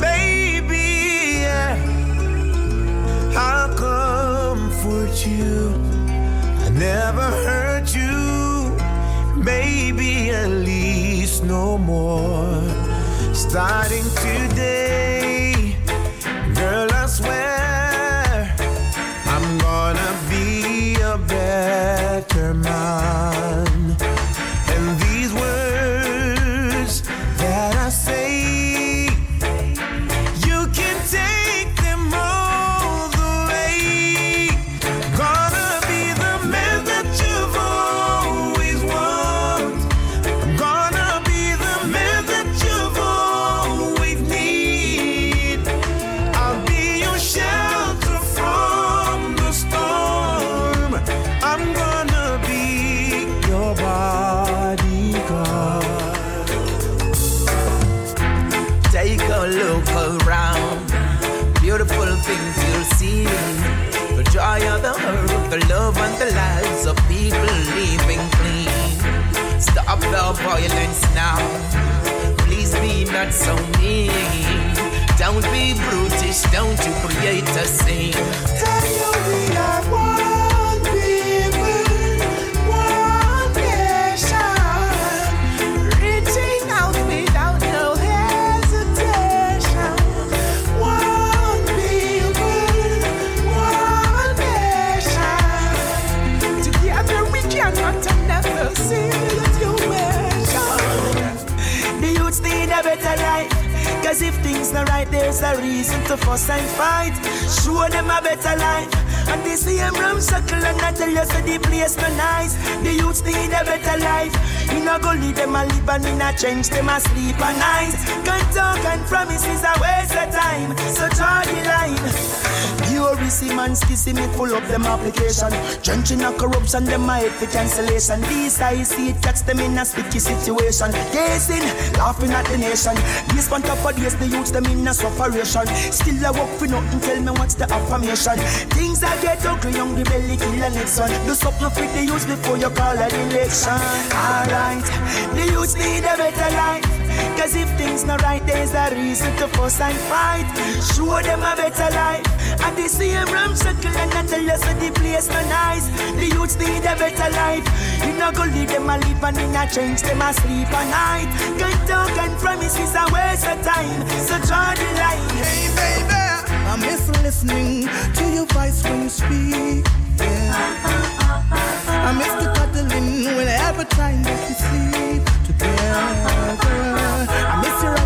Baby, yeah, I'll comfort you. I never hurt you. Maybe at least no more. Starting today, see. The joy of the earth, the love and the lives of people living clean. Stop the violence now. Please be not so mean. Don't be brutish, don't you create a scene. Cause if things not right, there's a reason to fuss and fight. Show them a better life. And they see them ram circle and I tell you so the place no nice. The youths need a better life. You not go leave them a live and in a change them a sleep at night. Can't talk and promises a waste receive man skissy me full up them application. Drenching a corruption, them my head for cancellation. These I see it catch them in a sticky situation. Gazing, laughing at the nation. This on top of this, the youths them in a sufferation. Still I work for nothing, tell me what's the affirmation. Things I get ugly, young the belly kill next one. Do something for the youths before you call an election. Alright, the youths need a better life. Cause if things not right, there's a reason to fuss and fight. Show them a better life. And they see them ram circle and I tell you so the place no nice. The youths need a better life. You not go leave them a live and in a change them a sleep at night. Can't talk and promises a waste of time. So draw the line. Hey baby, I miss listening to your voice when you speak. Yeah. I miss the cuddling whenever time that we sleep together. I miss your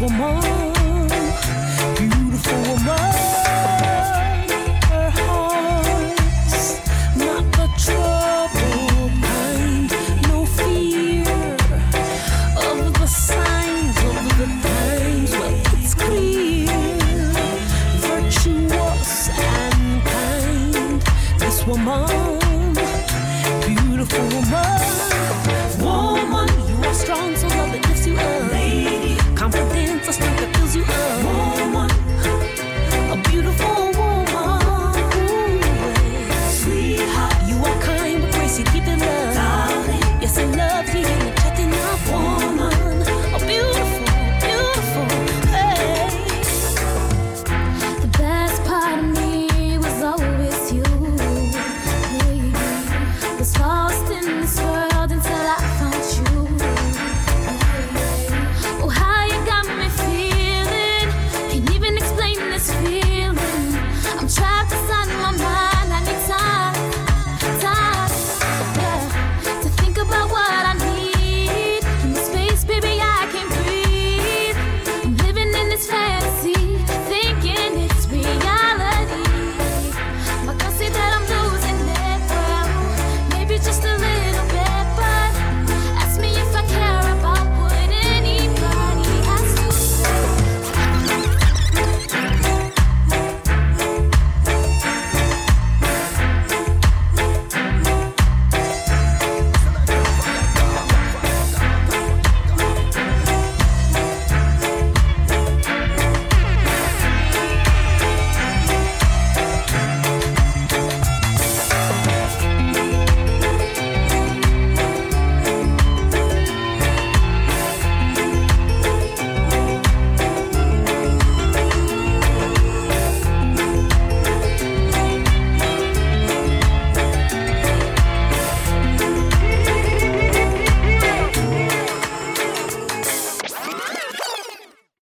woman, beautiful woman. Her heart's woman, beautiful woman, woman, you are strong, so love that lifts you up. Lady, confidence, a strength that fills you up. Woman,